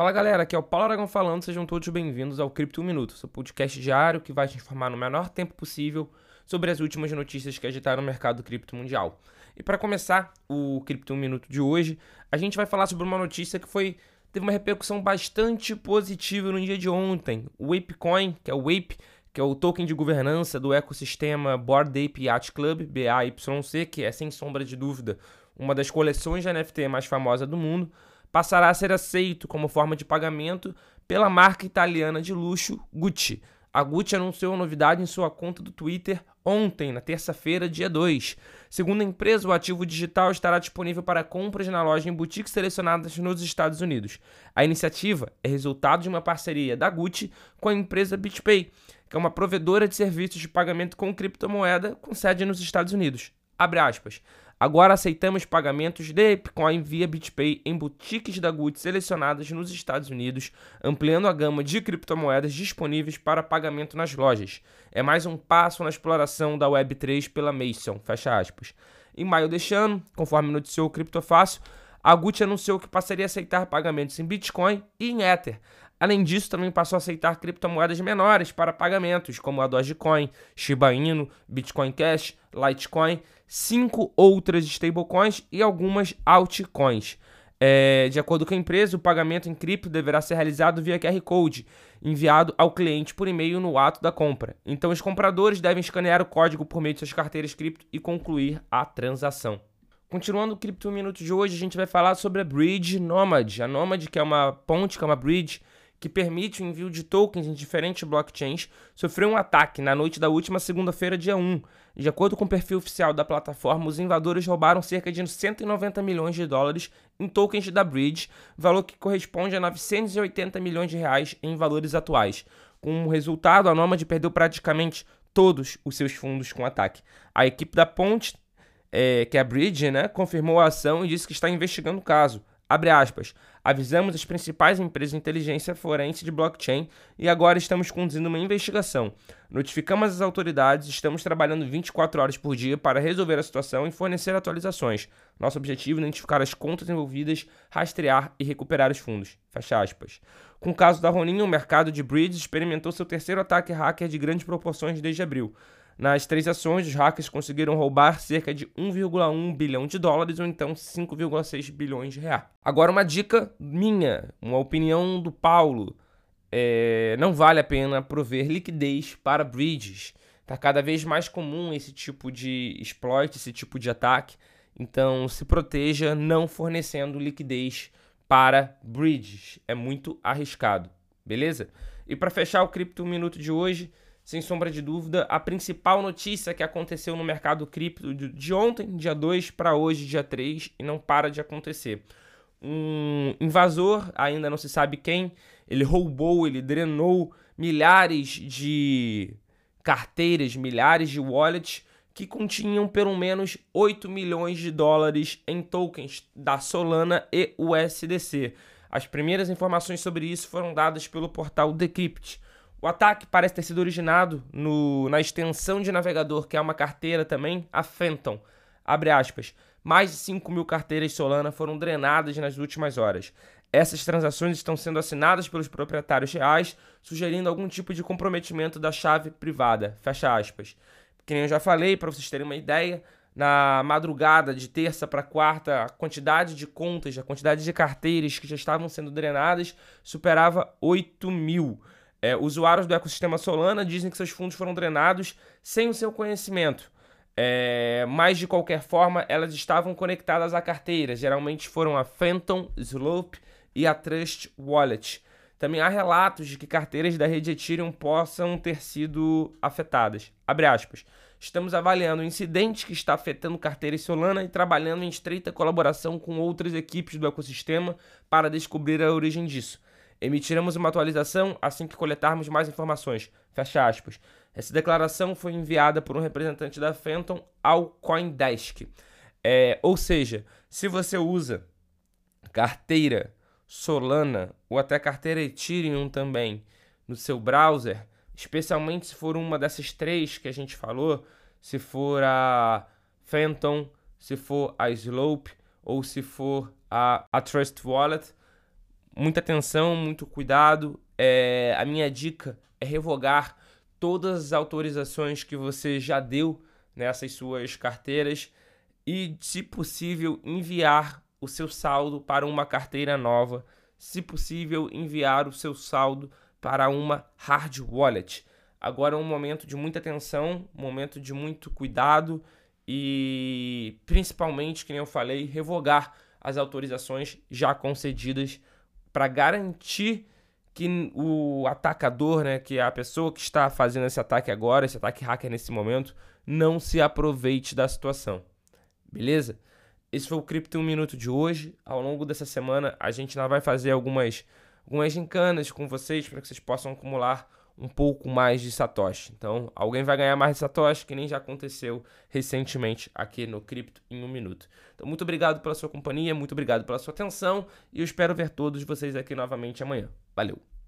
Fala galera, aqui é o Paulo Aragão falando, sejam todos bem-vindos ao Cripto Minuto, seu podcast diário que vai te informar no menor tempo possível sobre as últimas notícias que agitaram o mercado cripto mundial. E para começar o Cripto Minuto de hoje, a gente vai falar sobre uma notícia que foi teve uma repercussão bastante positiva no dia de ontem. O Apecoin, que é o Ape, que é o token de governança do ecossistema Bored Ape Yacht Club, BAYC, que é sem sombra de dúvida uma das coleções de NFT mais famosa do mundo, passará a ser aceito como forma de pagamento pela marca italiana de luxo Gucci. A Gucci anunciou a novidade em sua conta do Twitter ontem, na terça-feira, dia 2. Segundo a empresa, o ativo digital estará disponível para compras na loja em boutiques selecionadas nos Estados Unidos. A iniciativa é resultado de uma parceria da Gucci com a empresa BitPay, que é uma provedora de serviços de pagamento com criptomoeda com sede nos Estados Unidos. Abre aspas. Agora aceitamos pagamentos de Bitcoin via BitPay em boutiques da Gucci selecionadas nos Estados Unidos, ampliando a gama de criptomoedas disponíveis para pagamento nas lojas. É mais um passo na exploração da Web3 pela Mason, fecha aspas. Em maio deste ano, conforme noticiou o Criptofácil, a Gucci anunciou que passaria a aceitar pagamentos em Bitcoin e em Ether. Além disso, também passou a aceitar criptomoedas menores para pagamentos, como a Dogecoin, Shiba Inu, Bitcoin Cash, Litecoin cinco outras stablecoins e algumas altcoins. É, de acordo com a empresa, o pagamento em cripto deverá ser realizado via QR Code, enviado ao cliente por e-mail no ato da compra. Então, os compradores devem escanear o código por meio de suas carteiras cripto e concluir a transação. Continuando o Cripto Minuto de hoje, a gente vai falar sobre a Bridge Nomad. A Nomad, que é uma ponte, que é uma bridge que permite o envio de tokens em diferentes blockchains, sofreu um ataque na noite da última segunda-feira, dia 1. De acordo com o perfil oficial da plataforma, os invasores roubaram cerca de 190 milhões de dólares em tokens da Bridge, valor que corresponde a 980 milhões de reais em valores atuais. Com o resultado, a Nomad perdeu praticamente todos os seus fundos com o ataque. A equipe da Ponte, é, que é a Bridge, né, confirmou a ação e disse que está investigando o caso. Abre aspas. Avisamos as principais empresas de inteligência forense de blockchain e agora estamos conduzindo uma investigação. Notificamos as autoridades estamos trabalhando 24 horas por dia para resolver a situação e fornecer atualizações. Nosso objetivo é identificar as contas envolvidas, rastrear e recuperar os fundos. Fecha aspas. Com o caso da Ronin, o mercado de bridges experimentou seu terceiro ataque hacker de grandes proporções desde abril. Nas três ações, os hackers conseguiram roubar cerca de 1,1 bilhão de dólares ou então 5,6 bilhões de reais. Agora, uma dica minha, uma opinião do Paulo. É, não vale a pena prover liquidez para bridges. Está cada vez mais comum esse tipo de exploit, esse tipo de ataque. Então, se proteja não fornecendo liquidez para bridges. É muito arriscado, beleza? E para fechar o Cripto Minuto de hoje, sem sombra de dúvida, a principal notícia que aconteceu no mercado cripto de ontem, dia 2, para hoje, dia 3, e não para de acontecer. Um invasor, ainda não se sabe quem, ele roubou, ele drenou milhares de carteiras, milhares de wallets que continham pelo menos 8 milhões de dólares em tokens da Solana e USDC. As primeiras informações sobre isso foram dadas pelo portal Decrypt. O ataque parece ter sido originado no, na extensão de navegador, que é uma carteira também, a Phantom. Abre aspas. Mais de 5 mil carteiras Solana foram drenadas nas últimas horas. Essas transações estão sendo assinadas pelos proprietários reais, sugerindo algum tipo de comprometimento da chave privada. Fecha aspas. Que nem eu já falei, para vocês terem uma ideia, na madrugada de terça para quarta, a quantidade de contas, a quantidade de carteiras que já estavam sendo drenadas superava 8 mil. É, usuários do ecossistema Solana dizem que seus fundos foram drenados sem o seu conhecimento. É, mas de qualquer forma, elas estavam conectadas à carteira. Geralmente foram a Phantom, Slope e a Trust Wallet. Também há relatos de que carteiras da rede Ethereum possam ter sido afetadas. Abre aspas. Estamos avaliando o incidente que está afetando carteiras Solana e trabalhando em estreita colaboração com outras equipes do ecossistema para descobrir a origem disso. Emitiremos uma atualização assim que coletarmos mais informações. Fecha aspas. Essa declaração foi enviada por um representante da Phantom ao Coindesk. É, ou seja, se você usa carteira Solana ou até carteira Ethereum também no seu browser, especialmente se for uma dessas três que a gente falou, se for a Phantom, se for a Slope ou se for a, a Trust Wallet, muita atenção, muito cuidado. É, a minha dica é revogar todas as autorizações que você já deu nessas suas carteiras e, se possível, enviar o seu saldo para uma carteira nova. Se possível, enviar o seu saldo para uma hard wallet. Agora é um momento de muita atenção, um momento de muito cuidado e, principalmente, que eu falei, revogar as autorizações já concedidas para garantir que o atacador, né, que é a pessoa que está fazendo esse ataque agora, esse ataque hacker nesse momento, não se aproveite da situação. Beleza? Esse foi o Cripto 1 Minuto de hoje. Ao longo dessa semana, a gente ainda vai fazer algumas, algumas gincanas com vocês para que vocês possam acumular um pouco mais de Satoshi. Então, alguém vai ganhar mais de Satoshi, que nem já aconteceu recentemente aqui no Cripto em um minuto. Então, muito obrigado pela sua companhia, muito obrigado pela sua atenção e eu espero ver todos vocês aqui novamente amanhã. Valeu!